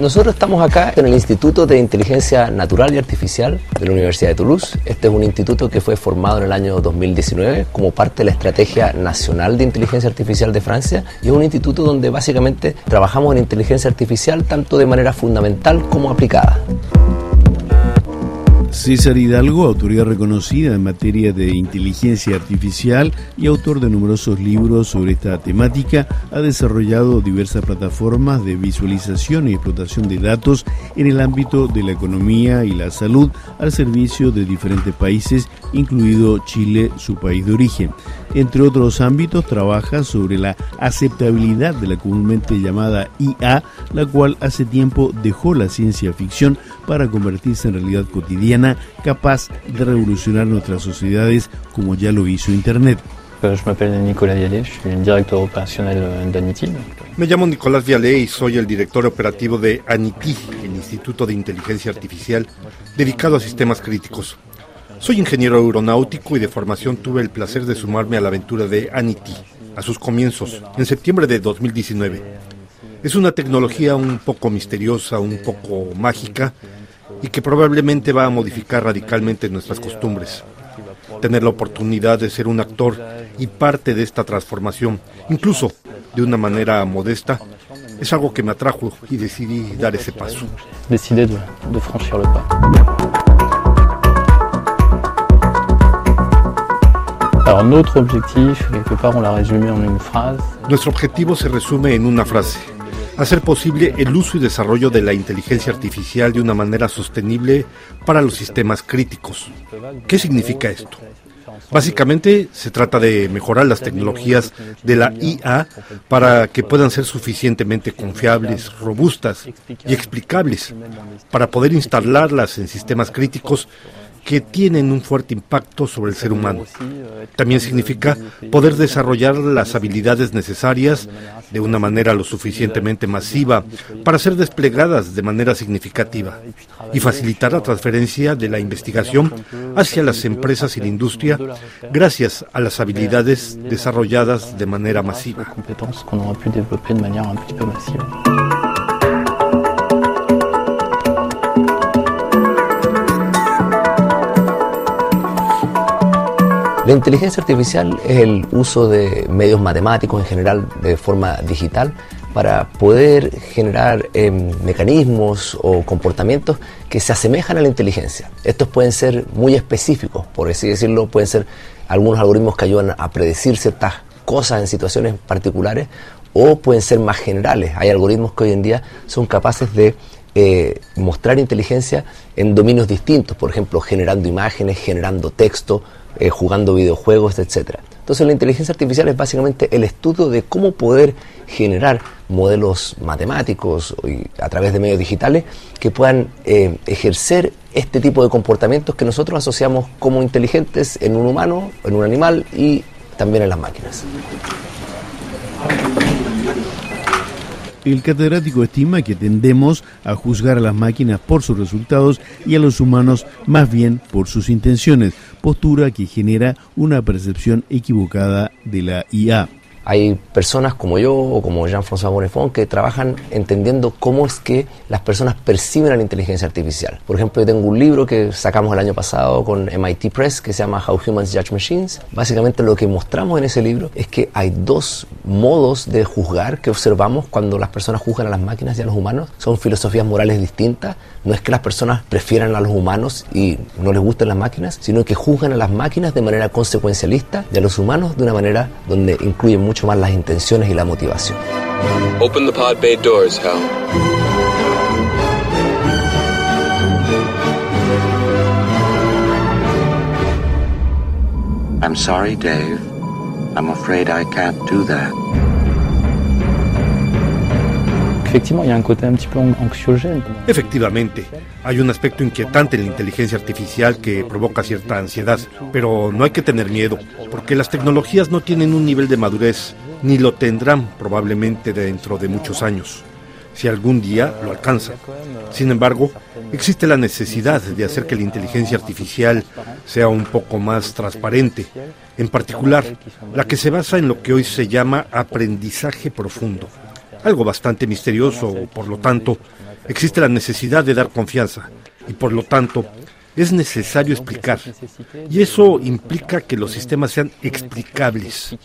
Nosotros estamos acá en el Instituto de Inteligencia Natural y Artificial de la Universidad de Toulouse. Este es un instituto que fue formado en el año 2019 como parte de la Estrategia Nacional de Inteligencia Artificial de Francia y es un instituto donde básicamente trabajamos en inteligencia artificial tanto de manera fundamental como aplicada. César Hidalgo, autoridad reconocida en materia de inteligencia artificial y autor de numerosos libros sobre esta temática, ha desarrollado diversas plataformas de visualización y explotación de datos en el ámbito de la economía y la salud al servicio de diferentes países, incluido Chile, su país de origen. Entre otros ámbitos, trabaja sobre la aceptabilidad de la comúnmente llamada IA, la cual hace tiempo dejó la ciencia ficción para convertirse en realidad cotidiana, capaz de revolucionar nuestras sociedades como ya lo hizo Internet. Euh, Me llamo Nicolás Vialé y soy el director operativo de ANITI, el Instituto de Inteligencia Artificial dedicado a sistemas críticos. Soy ingeniero aeronáutico y de formación tuve el placer de sumarme a la aventura de ANITI a sus comienzos, en septiembre de 2019. Es una tecnología un poco misteriosa, un poco mágica y que probablemente va a modificar radicalmente nuestras costumbres. Tener la oportunidad de ser un actor y parte de esta transformación, incluso de una manera modesta, es algo que me atrajo y decidí dar ese paso. Decidé de, de franchir le pas. Nuestro objetivo se resume en una frase. Hacer posible el uso y desarrollo de la inteligencia artificial de una manera sostenible para los sistemas críticos. ¿Qué significa esto? Básicamente se trata de mejorar las tecnologías de la IA para que puedan ser suficientemente confiables, robustas y explicables para poder instalarlas en sistemas críticos que tienen un fuerte impacto sobre el ser humano. También significa poder desarrollar las habilidades necesarias de una manera lo suficientemente masiva para ser desplegadas de manera significativa y facilitar la transferencia de la investigación hacia las empresas y la industria gracias a las habilidades desarrolladas de manera masiva. La inteligencia artificial es el uso de medios matemáticos en general de forma digital para poder generar em, mecanismos o comportamientos que se asemejan a la inteligencia. Estos pueden ser muy específicos, por así decirlo, pueden ser algunos algoritmos que ayudan a predecir ciertas cosas en situaciones particulares o pueden ser más generales. Hay algoritmos que hoy en día son capaces de eh, mostrar inteligencia en dominios distintos, por ejemplo, generando imágenes, generando texto, eh, jugando videojuegos, etc. Entonces la inteligencia artificial es básicamente el estudio de cómo poder generar modelos matemáticos a través de medios digitales que puedan eh, ejercer este tipo de comportamientos que nosotros asociamos como inteligentes en un humano, en un animal y también en las máquinas. El catedrático estima que tendemos a juzgar a las máquinas por sus resultados y a los humanos más bien por sus intenciones, postura que genera una percepción equivocada de la IA. Hay personas como yo o como Jean-François Bonnefond que trabajan entendiendo cómo es que las personas perciben a la inteligencia artificial. Por ejemplo, yo tengo un libro que sacamos el año pasado con MIT Press que se llama How Humans Judge Machines. Básicamente lo que mostramos en ese libro es que hay dos modos de juzgar que observamos cuando las personas juzgan a las máquinas y a los humanos. Son filosofías morales distintas. No es que las personas prefieran a los humanos y no les gusten las máquinas, sino que juzgan a las máquinas de manera consecuencialista y a los humanos de una manera donde incluyen mucho más las intenciones y la motivación. Open the pod bay doors, Hal. I'm sorry, Dave. I'm afraid I can't do that. Efectivamente, hay un aspecto inquietante en la inteligencia artificial que provoca cierta ansiedad, pero no hay que tener miedo, porque las tecnologías no tienen un nivel de madurez, ni lo tendrán probablemente dentro de muchos años, si algún día lo alcanzan. Sin embargo, existe la necesidad de hacer que la inteligencia artificial sea un poco más transparente, en particular la que se basa en lo que hoy se llama aprendizaje profundo algo bastante misterioso, por lo tanto, existe la necesidad de dar confianza y por lo tanto es necesario explicar. Y eso implica que los sistemas sean explicables,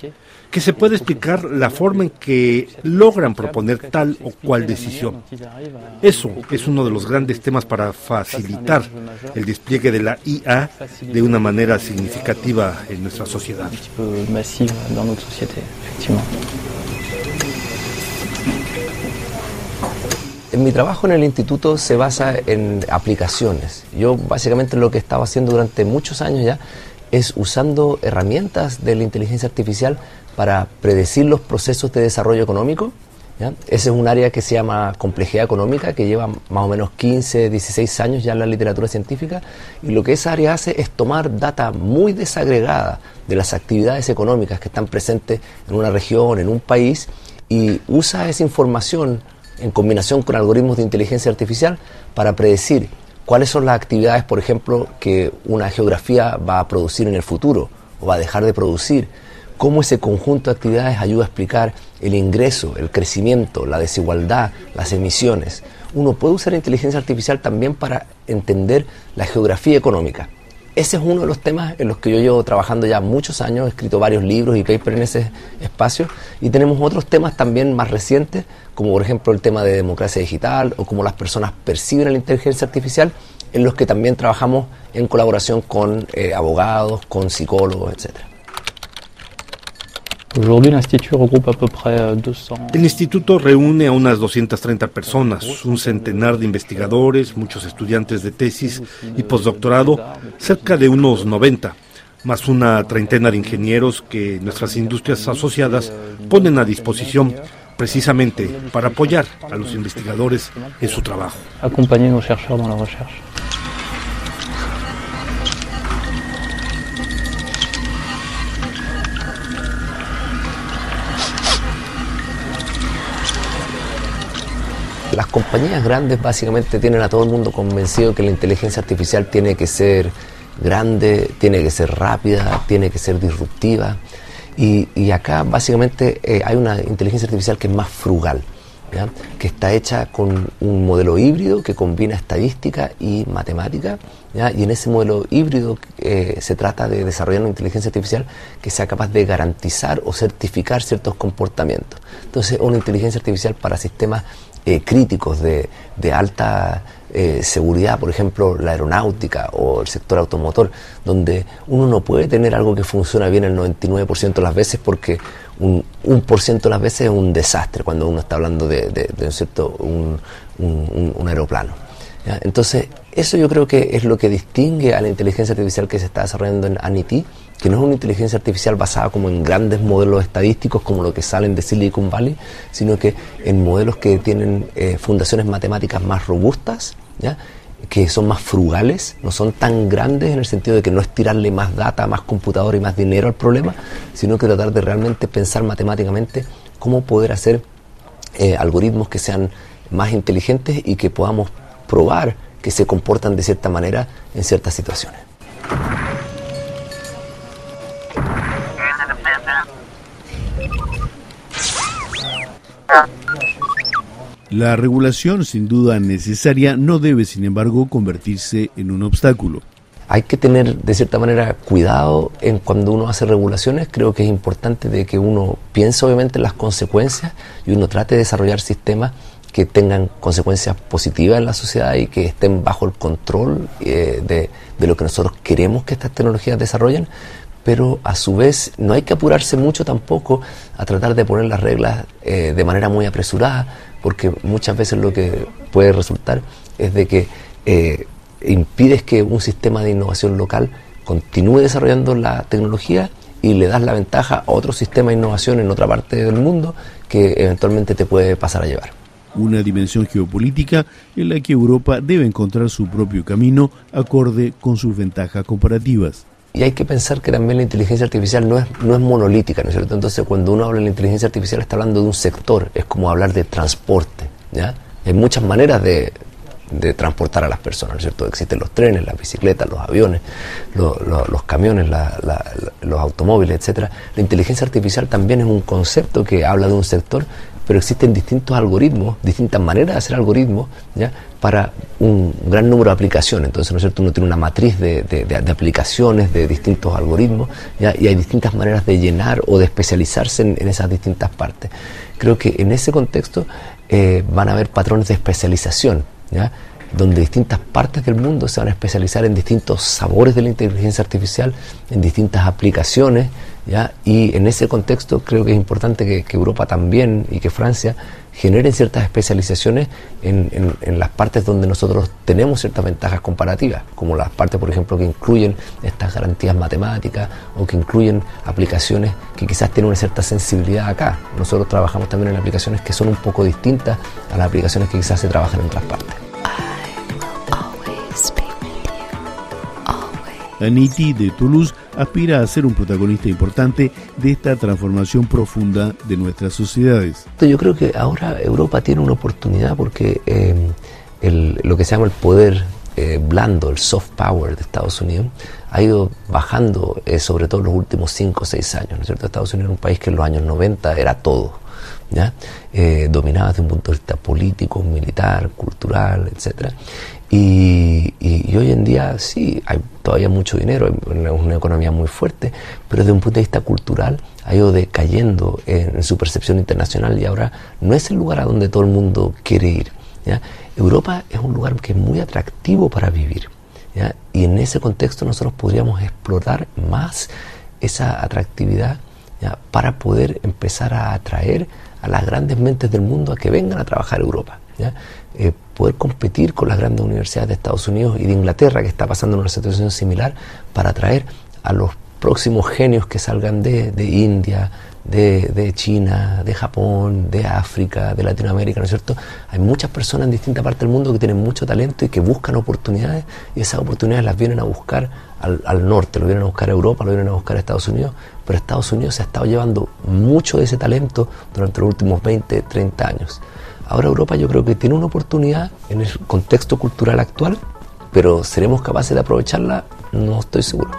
que se pueda explicar la forma en que logran proponer tal o cual decisión. Eso es uno de los grandes temas para facilitar el despliegue de la IA de una manera significativa en nuestra sociedad. Mi trabajo en el instituto se basa en aplicaciones. Yo básicamente lo que he estado haciendo durante muchos años ya es usando herramientas de la inteligencia artificial para predecir los procesos de desarrollo económico. Ese es un área que se llama complejidad económica, que lleva más o menos 15, 16 años ya en la literatura científica, y lo que esa área hace es tomar data muy desagregada de las actividades económicas que están presentes en una región, en un país, y usa esa información en combinación con algoritmos de inteligencia artificial para predecir cuáles son las actividades, por ejemplo, que una geografía va a producir en el futuro o va a dejar de producir, cómo ese conjunto de actividades ayuda a explicar el ingreso, el crecimiento, la desigualdad, las emisiones. Uno puede usar inteligencia artificial también para entender la geografía económica. Ese es uno de los temas en los que yo llevo trabajando ya muchos años, he escrito varios libros y papers en ese espacio, y tenemos otros temas también más recientes, como por ejemplo el tema de democracia digital o cómo las personas perciben la inteligencia artificial, en los que también trabajamos en colaboración con eh, abogados, con psicólogos, etcétera. Euh, el instituto reúne a unas 230 personas, un centenar de investigadores, muchos estudiantes de tesis y postdoctorado, cerca de unos 90, más una treintena de ingenieros que nuestras industrias asociadas ponen a disposición precisamente para apoyar a los investigadores en su trabajo. Acompañar a los chercheurs en la recherche. Compañías grandes básicamente tienen a todo el mundo convencido que la inteligencia artificial tiene que ser grande, tiene que ser rápida, tiene que ser disruptiva. Y, acá básicamente eh, hay una inteligencia artificial que es más frugal, que está hecha con un modelo híbrido que combina estadística y matemática. Y en ese modelo híbrido eh, se trata de desarrollar una inteligencia artificial que sea capaz de garantizar o certificar ciertos comportamientos. Entonces, una inteligencia artificial para sistemas eh, críticos de, alta eh, seguridad, por ejemplo, la aeronáutica o el sector automotor, donde uno no puede tener algo que funciona bien el 99% de las veces porque un, un por ciento de las veces es un desastre cuando uno está hablando de, de, cierto, un, un, aeroplano. Entonces, eso yo creo que es lo que distingue a la inteligencia artificial que se está desarrollando en ANITI que no es una inteligencia artificial basada como en grandes modelos estadísticos como lo que salen de Silicon Valley, sino que en modelos que tienen eh, fundaciones matemáticas más robustas. Que son más frugales, no son tan grandes en el sentido de que no es tirarle más data, más computador y más dinero al problema, sino que tratar de realmente pensar matemáticamente cómo poder hacer eh, algoritmos que sean más inteligentes y que podamos probar que se comportan de cierta manera en ciertas situaciones. La regulación, sin duda necesaria, no debe, sin embargo, convertirse en un obstáculo. Hay que tener, de cierta manera, cuidado en cuando uno hace regulaciones. Creo que es importante de que uno piense, obviamente, en las consecuencias y uno trate de desarrollar sistemas que tengan consecuencias positivas en la sociedad y que estén bajo el control eh, de, de lo que nosotros queremos que estas tecnologías desarrollen, pero a su vez no hay que apurarse mucho tampoco a tratar de poner las reglas eh, de manera muy apresurada, porque muchas veces lo que puede resultar es de que eh, impides que un sistema de innovación local continúe desarrollando la tecnología y le das la ventaja a otro sistema de innovación en otra parte del mundo que eventualmente te puede pasar a llevar. Una dimensión geopolítica en la que Europa debe encontrar su propio camino acorde con sus ventajas comparativas. Y hay que pensar que también la inteligencia artificial no es, no es monolítica, ¿no es cierto? Entonces, cuando uno habla de la inteligencia artificial, está hablando de un sector, es como hablar de transporte, ¿ya? Hay muchas maneras de, de transportar a las personas, ¿no es cierto? Existen los trenes, las bicicletas, los aviones, los camiones, los automóviles, etcétera. La inteligencia artificial también es un concepto que habla de un sector pero existen distintos algoritmos, distintas maneras de hacer algoritmos, ¿ya? para un gran número de aplicaciones. Entonces, ¿no es cierto? Uno tiene una matriz de, aplicaciones, de distintos algoritmos, ¿ya? y hay distintas maneras de llenar o de especializarse en, esas distintas partes. Creo que en ese contexto eh, van a haber patrones de especialización. ¿ya? Donde distintas partes del mundo se van a especializar en distintos sabores de la inteligencia artificial, en distintas aplicaciones, ¿ya? y en ese contexto creo que es importante que, Europa también y que Francia generen ciertas especializaciones en, en, las partes donde nosotros tenemos ciertas ventajas comparativas, como las partes, por ejemplo, que incluyen estas garantías matemáticas o que incluyen aplicaciones que quizás tienen una cierta sensibilidad acá. Nosotros trabajamos también en aplicaciones que son un poco distintas a las aplicaciones que quizás se trabajan en otras partes. Aniti de Toulouse aspira a ser un protagonista importante de esta transformación profunda de nuestras sociedades. Yo creo que ahora Europa tiene una oportunidad porque eh, lo que se llama el poder eh, blando, el soft power de Estados Unidos, ha ido bajando eh, sobre todo en los últimos 5 o 6 años. ¿no es cierto? Estados Unidos era un país que en los años 90 era todo. ¿ya? dominaba desde un punto de vista político, militar, cultural, etcétera. Y, hoy en día sí, hay todavía mucho dinero, es una economía muy fuerte, pero desde un punto de vista cultural ha ido decayendo en, su percepción internacional y ahora no es el lugar a donde todo el mundo quiere ir. Europa es un lugar que es muy atractivo para vivir. Y en ese contexto nosotros podríamos explotar más esa atractividad para poder empezar a atraer a las grandes mentes del mundo a que vengan a trabajar a Europa. Eh, poder competir con las grandes universidades de Estados Unidos y de Inglaterra, que está pasando una situación similar, para atraer a los próximos genios que salgan de, India, de, China, de Japón, de África, de Latinoamérica, ¿no es cierto? Hay muchas personas en distintas partes del mundo que tienen mucho talento y que buscan oportunidades y esas oportunidades las vienen a buscar al, al, norte, lo vienen a buscar a Europa, lo vienen a buscar a Estados Unidos, pero Estados Unidos ha estado llevando mucho de ese talento durante los últimos 20, 30 años. Ahora Europa yo creo que tiene una oportunidad en el contexto cultural actual, pero ¿seremos capaces de aprovecharla? No estoy seguro.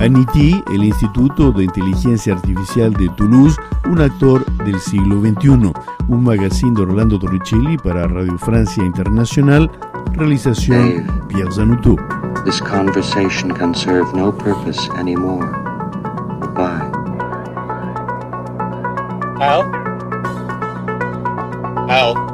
ANITI, el Instituto de Inteligencia Artificial de Toulouse, un actor del siglo XXI, un magazine de Orlando Torricelli para Radio Francia Internacional, realización Pierre Zanuto. This conversation can serve no purpose anymore. Al? Al?